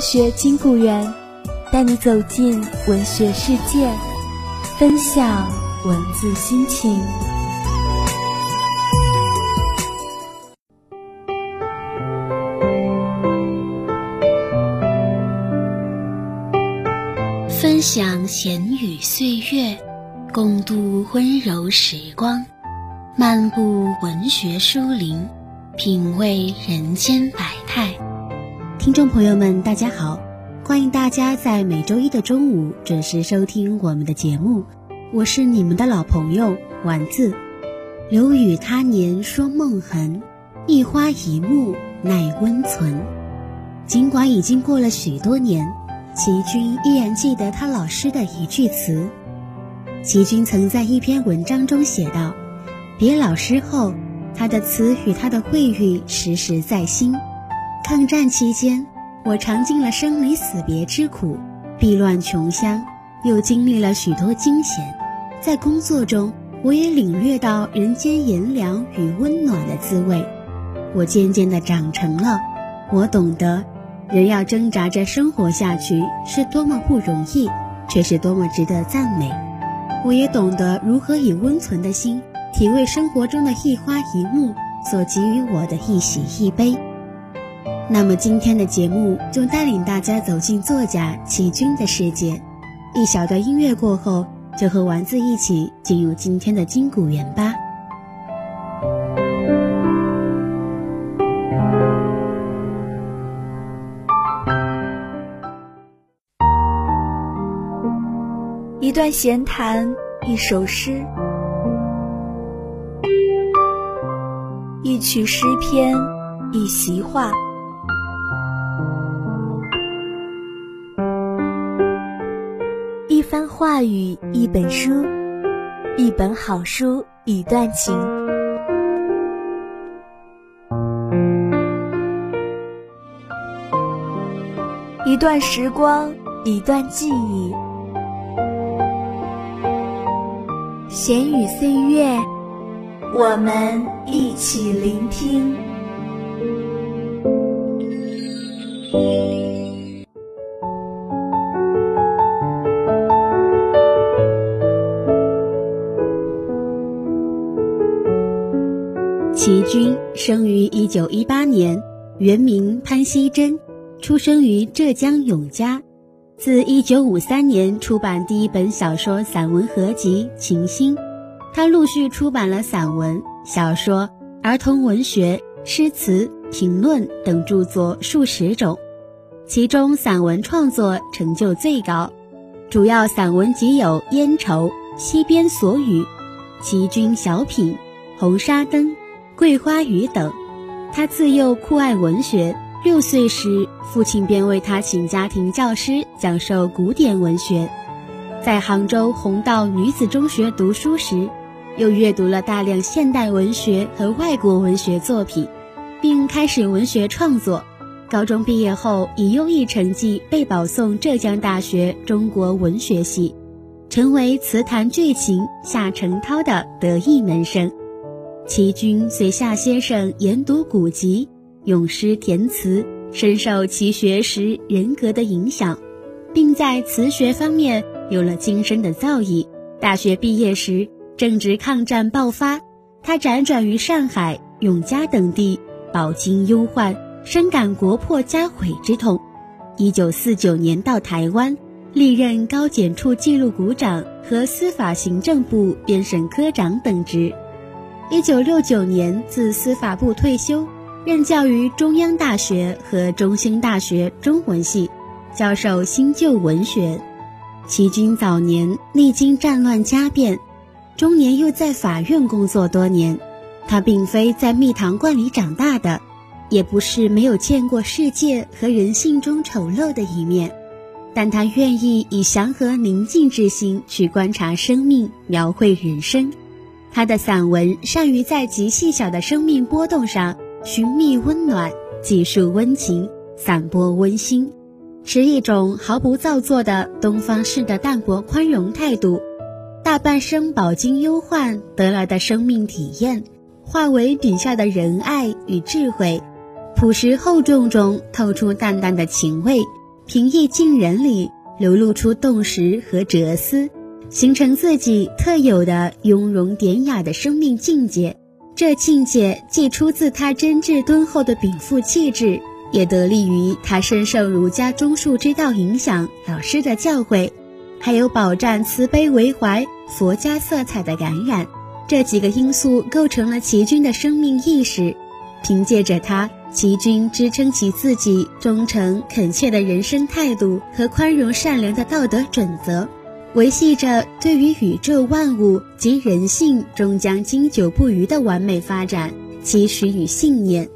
学金谷园，带你走进文学世界，分享文字心情。分享闲语岁月，共度温柔时光；漫步文学书林，品味人间百态。听众朋友们，大家好，欢迎大家在每周一的中午准时收听我们的节目，我是你们的老朋友丸子。留与他年说梦痕，一花一木耐温存。尽管已经过了许多年。齐军依然记得他老师的一句词。齐军曾在一篇文章中写道：“别老师后，他的词与他的慧语时时在心。抗战期间，我尝尽了生离死别之苦，避乱穷乡，又经历了许多惊险。在工作中，我也领略到人间炎凉与温暖的滋味。我渐渐地长成了，我懂得。”人要挣扎着生活下去是多么不容易，却是多么值得赞美。我也懂得如何以温存的心体味生活中的一花一木所给予我的一喜一悲。那么今天的节目就带领大家走进作家齐军的世界。一小段音乐过后，就和丸子一起进入今天的金谷园吧。一段闲谈，一首诗，一曲诗篇，一席话，番话语，一本书，一本好书，一段情，一段时光，一段记忆。闲语岁月，我们一起聆听。齐军生于一九一八年，原名潘希珍，出生于浙江永嘉。自1953年出版第一本小说散文合集《情心》，他陆续出版了散文、小说、儿童文学、诗词、评论等著作数十种，其中散文创作成就最高，主要散文集有《烟愁》《溪边所语》《齐军小品》《红纱灯》《桂花雨》等。他自幼酷爱文学。六岁时，父亲便为他请家庭教师讲授古典文学。在杭州弘道女子中学读书时，又阅读了大量现代文学和外国文学作品，并开始文学创作。高中毕业后，以优异成绩被保送浙江大学中国文学系，成为词坛巨擎夏承焘的得意门生。齐军随夏先生研读古籍。咏诗填词，深受其学识人格的影响，并在词学方面有了精深的造诣。大学毕业时，正值抗战爆发，他辗转于上海、永嘉等地，饱经忧患，深感国破家毁之痛。一九四九年到台湾，历任高检处记录股长和司法行政部编审科长等职。一九六九年自司法部退休，任教于中央大学和中兴大学中文系，教授新旧文学。齐军早年历经战乱家变，中年又在法院工作多年。他并非在蜜糖罐里长大的。也不是没有见过世界和人性中丑陋的一面，但他愿意以祥和宁静之心去观察生命，描绘人生。他的散文善于在极细小的生命波动上寻觅温暖，记述温情，散播温馨，持一种毫不造作的东方式的淡泊宽容态度，大半生饱经忧患得来的生命体验，化为笔下的仁爱与智慧。朴实厚重中透出淡淡的情味，平易近人里流露出洞识和哲思，形成自己特有的雍容典雅的生命境界。这境界既出自他真挚敦厚的禀赋气质，也得力于他深受儒家中恕之道影响，老师的教诲，还有饱蘸慈悲为怀佛家色彩的感染。这几个因素构成了齐军的生命意识。凭借着他。齐军支撑起自己忠诚恳切的人生态度和宽容善良的道德准则，维系着对于宇宙万物及人性终将经久不渝的完美发展期许与信念。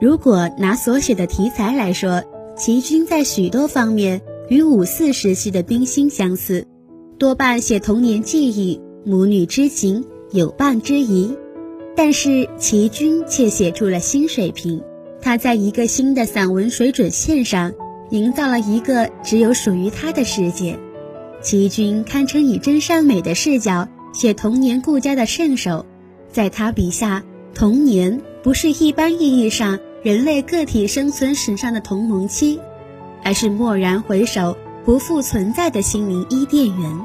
如果拿所写的题材来说，齐军在许多方面与五四时期的冰心相似，多半写童年记忆、母女之情、友伴之谊，但是齐军却写出了新水平。他在一个新的散文水准线上，营造了一个只有属于他的世界。齐军堪称以真善美的视角写童年顾家的圣手，在他笔下，童年不是一般意义上人类个体生存史上的同盟期，而是蓦然回首不复存在的心灵伊甸园。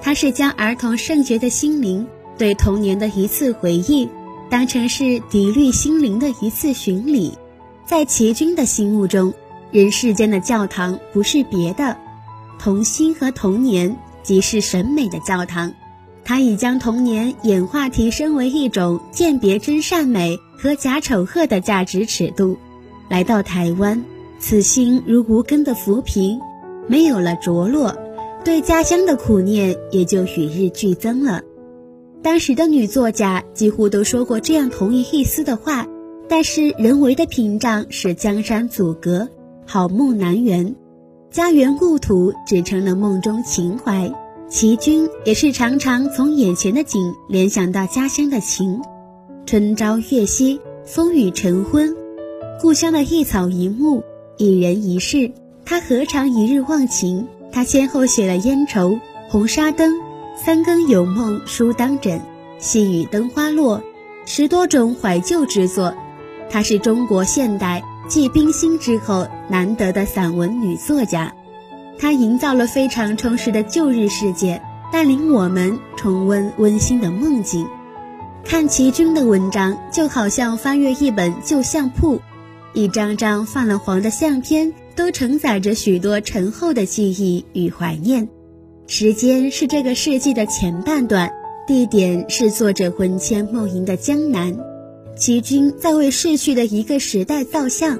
他是将儿童圣洁的心灵对童年的一次回忆，当成是涤滤心灵的一次巡礼。在齐军的心目中，人世间的教堂不是别的，童心和童年即是审美的教堂。他已将童年演化提升为一种鉴别真善美和假丑恶的价值尺度。来到台湾，此心如无根的浮萍，没有了着落，对家乡的苦念也就与日俱增了。当时的女作家几乎都说过这样同一意思的话。但是人为的屏障使江山阻隔，好梦难圆，家园故土只成了梦中情怀。齐军也是常常从眼前的景联想到家乡的情。春朝月夕，风雨晨昏，故乡的一草一木，一人一事，他何尝一日忘情？他先后写了《烟愁》《红纱灯》《三更有梦书当枕》《细雨灯花落》，十多种怀旧之作。她是中国现代继冰心之后难得的散文女作家，她营造了非常充实的旧日世界，带领我们重温温馨的梦境。看齐君的文章，就好像翻阅一本旧相簿，一张张泛了黄的相片都承载着许多沉厚的记忆与怀念。时间是这个世纪的前半段，地点是作者魂牵梦萦的江南。齐军在为逝去的一个时代造像，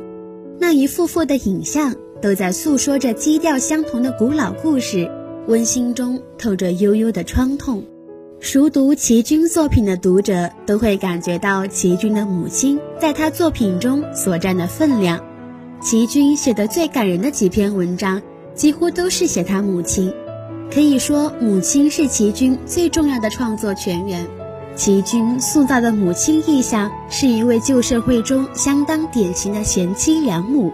那一幅幅的影像都在诉说着基调相同的古老故事，温馨中透着悠悠的创痛。熟读齐军作品的读者都会感觉到齐军的母亲在他作品中所占的分量。齐军写的最感人的几篇文章，几乎都是写他母亲，可以说母亲是齐军最重要的创作泉源。齐军塑造的母亲意象是一位旧社会中相当典型的贤妻良母，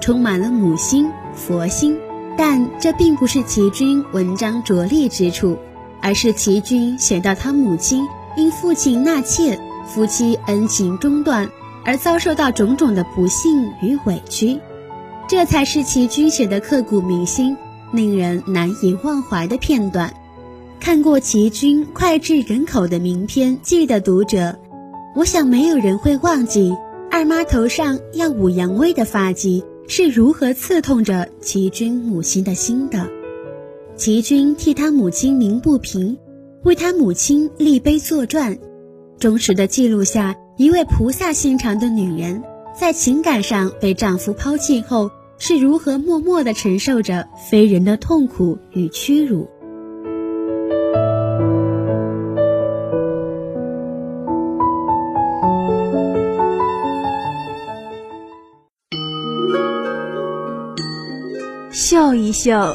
充满了母心、佛心。但这并不是齐军文章着力之处，而是齐军写到他母亲因父亲纳妾，夫妻恩情中断而遭受到种种的不幸与委屈，这才是齐军写的刻骨铭心、令人难以忘怀的片段。看过齐军脍炙人口的名篇《记》得读者，我想没有人会忘记二妈头上耀武扬威的发髻是如何刺痛着齐军母亲的心的。齐军替他母亲鸣不平，为他母亲立碑作传，忠实的记录下一位菩萨心肠的女人，在情感上被丈夫抛弃后是如何默默地承受着非人的痛苦与屈辱。嗅一嗅。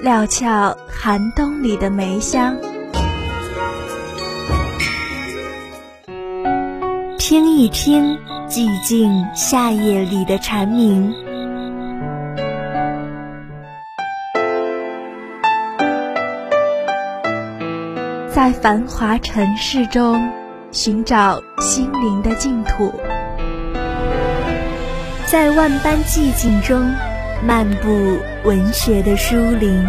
料峭寒冬里的梅香，听一听寂静夏夜里的蝉鸣，在繁华尘世中寻找心灵的净土，在万般寂静中。漫步文学的书林。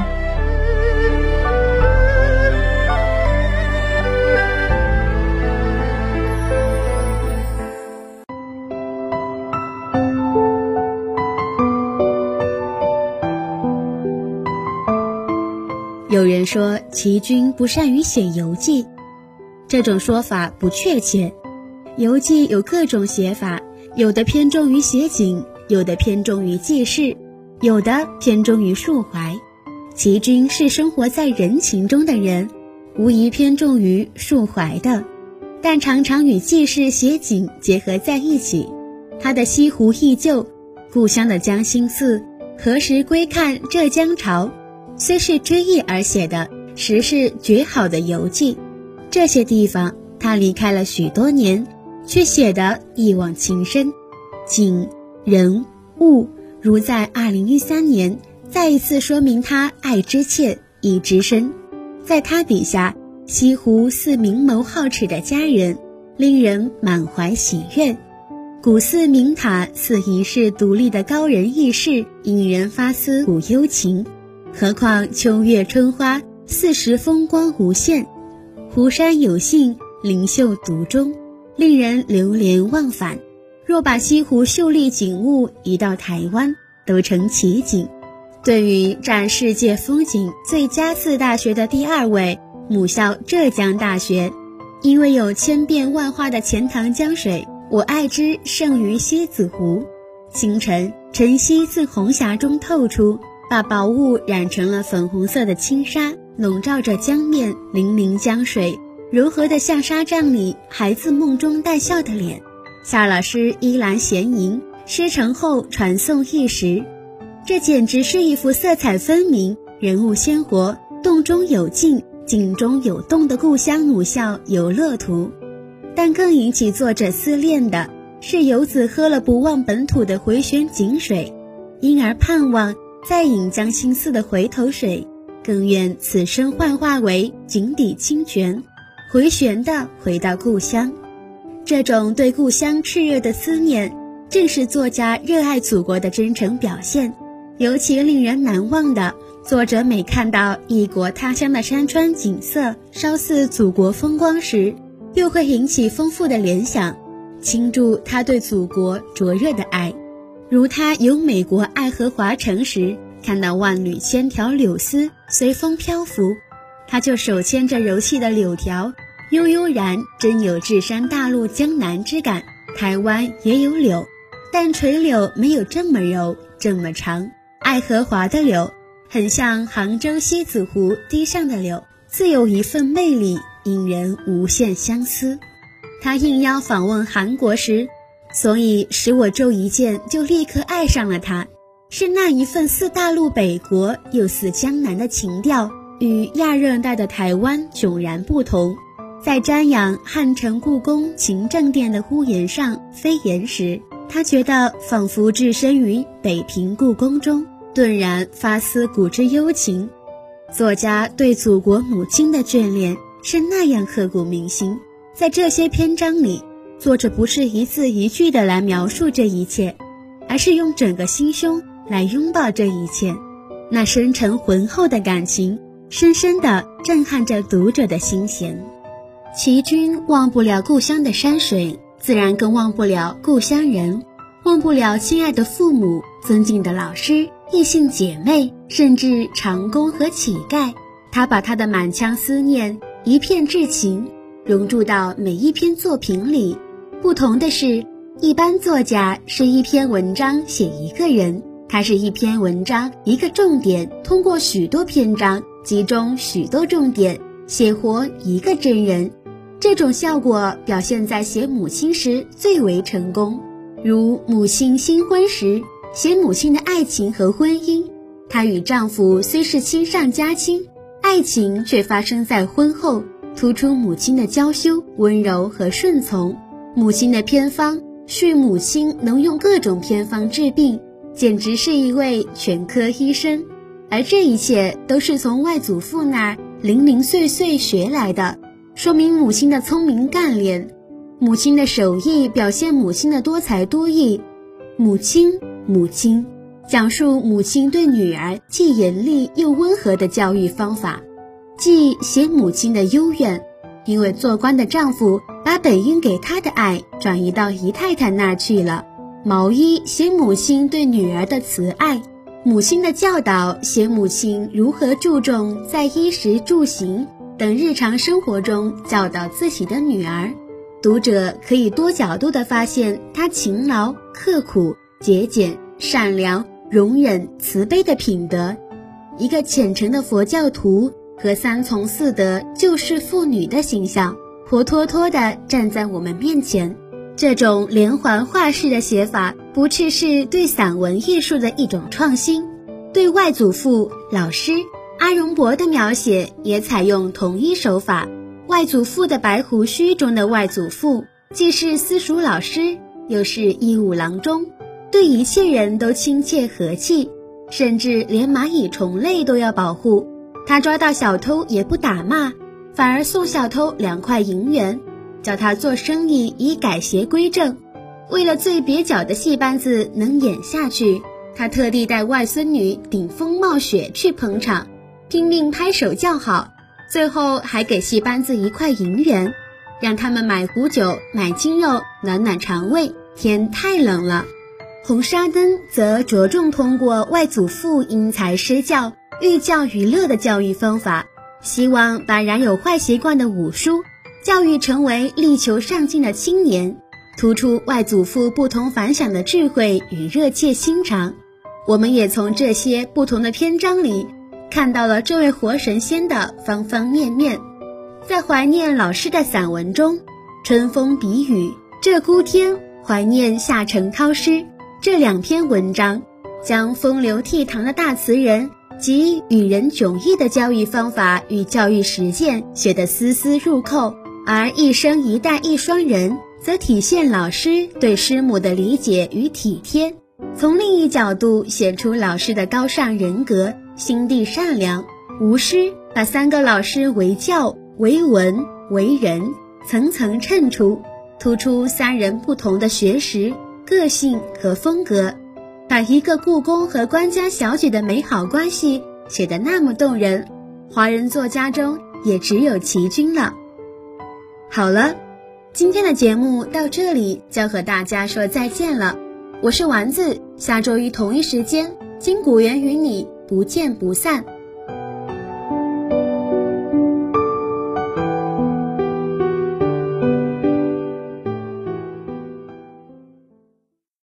有人说齐军不善于写游记，这种说法不确切。游记有各种写法，有的偏重于写景，有的偏重于记事。有的偏重于抒怀，齐军是生活在人情中的人，无疑偏重于抒怀的，但常常与记事写景结合在一起。他的《西湖忆旧》，故乡的江心寺，何时归看浙江潮，虽是追忆而写的，实是绝好的游记。这些地方他离开了许多年，却写得一往情深，景、人、物。如在二零一三年，再一次说明他爱之切，意之深。在他笔下，西湖似明眸皓齿的佳人，令人满怀喜悦；古寺名塔似一世独立的高人异士，引人发思古幽情。何况秋月春花，四时风光无限；湖山有幸，灵秀独钟，令人流连忘返。若把西湖秀丽景物移到台湾，都成奇景。对于占世界风景最佳四大学的第二位母校浙江大学，因为有千变万化的钱塘江水，我爱之胜于西子湖。清晨晨曦自红霞中透出，把薄雾染成了粉红色的轻纱，笼罩着江面。粼粼江水，柔和的像纱帐里孩子梦中带笑的脸。夏老师依然闲吟，诗成后传颂一时。这简直是一幅色彩分明、人物鲜活、动中有静、静中有动的故乡母校游乐图。但更引起作者思念的是，游子喝了不忘本土的回旋井水，因而盼望再饮江心寺的回头水，更愿此生幻化为井底清泉，回旋的回到故乡。这种对故乡炽热的思念，正是作家热爱祖国的真诚表现。尤其令人难忘的，作者每看到异国他乡的山川景色稍似祖国风光时，又会引起丰富的联想，倾注他对祖国灼热的爱。如他游美国爱荷华城时，看到万缕千条柳丝随风漂浮，他就手牵着柔细的柳条。悠悠然，真有置山大陆江南之感。台湾也有柳，但垂柳没有这么柔，这么长。爱荷华的柳，很像杭州西子湖堤上的柳，自有一份魅力，引人无限相思。他应邀访问韩国时，所以使我骤一见就立刻爱上了他，是那一份似大陆北国又似江南的情调，与亚热带的台湾迥然不同。在瞻仰汉城故宫勤政殿的屋檐上飞檐时，他觉得仿佛置身于北平故宫中，顿然发思古之幽情。作家对祖国母亲的眷恋是那样刻骨铭心。在这些篇章里，作者不是一字一句的来描述这一切，而是用整个心胸来拥抱这一切。那深沉浑厚的感情，深深地震撼着读者的心弦。齐军忘不了故乡的山水，自然更忘不了故乡人，忘不了亲爱的父母、尊敬的老师、异性姐妹，甚至长工和乞丐。他把他的满腔思念、一片至情融入到每一篇作品里。不同的是，一般作家是一篇文章写一个人，他是一篇文章一个重点，通过许多篇章集中许多重点，写活一个真人。这种效果表现在写母亲时最为成功，如母亲新婚时写母亲的爱情和婚姻。她与丈夫虽是亲上加亲。爱情却发生在婚后，突出母亲的娇羞、温柔和顺从。母亲的偏方，是母亲能用各种偏方治病，简直是一位全科医生。而这一切都是从外祖父那儿零零碎碎学来的，说明母亲的聪明干练。母亲的手艺表现母亲的多才多艺。母亲，母亲。讲述母亲对女儿既严厉又温和的教育方法，既写母亲的幽怨，因为做官的丈夫把本应给她的爱转移到姨太太那儿去了。毛衣写母亲对女儿的慈爱，母亲的教导写母亲如何注重在衣食住行等日常生活中教导自己的女儿。读者可以多角度地发现她勤劳、刻苦、节俭、善良。容忍、慈悲的品德，一个虔诚的佛教徒和三从四德救世妇女的形象，活脱脱地站在我们面前。这种连环画式的写法，不啻是对散文艺术的一种创新。对外祖父、老师阿荣伯的描写也采用同一手法。外祖父的白胡须中的外祖父，既是私塾老师，又是义务郎中。对一切人都亲切和气，甚至连蚂蚁虫类都要保护。他抓到小偷也不打骂，反而送小偷两块银元，叫他做生意以改邪归正。为了最蹩脚的戏班子能演下去，他特地带外孙女顶风冒雪去捧场，拼命拍手叫好，最后还给戏班子一块银元，让他们买壶酒、买鸡肉暖暖肠胃。天太冷了。红沙灯则着重通过外祖父因材施教、寓教于乐的教育方法，希望把染有坏习惯的五叔教育成为力求上进的青年，突出外祖父不同凡响的智慧与热切心肠。我们也从这些不同的篇章里，看到了这位活神仙的方方面面。在怀念老师的散文中，《春风笔雨》《鹧鸪天》怀念夏承焘诗。这两篇文章将风流倜傥的大词人及与人迥异的教育方法与教育实践写得丝丝入扣，而一生一代一双人则体现老师对师母的理解与体贴，从另一角度显出老师的高尚人格、心地善良。吴师把三个老师为教、为文、为人层层衬出，突出三人不同的学识。个性和风格，把一个故宫和官家小姐的美好关系写得那么动人，华人作家中也只有齐君了。好了，今天的节目到这里就要和大家说再见了。我是丸子，下周一同一时间，金谷园与你不见不散。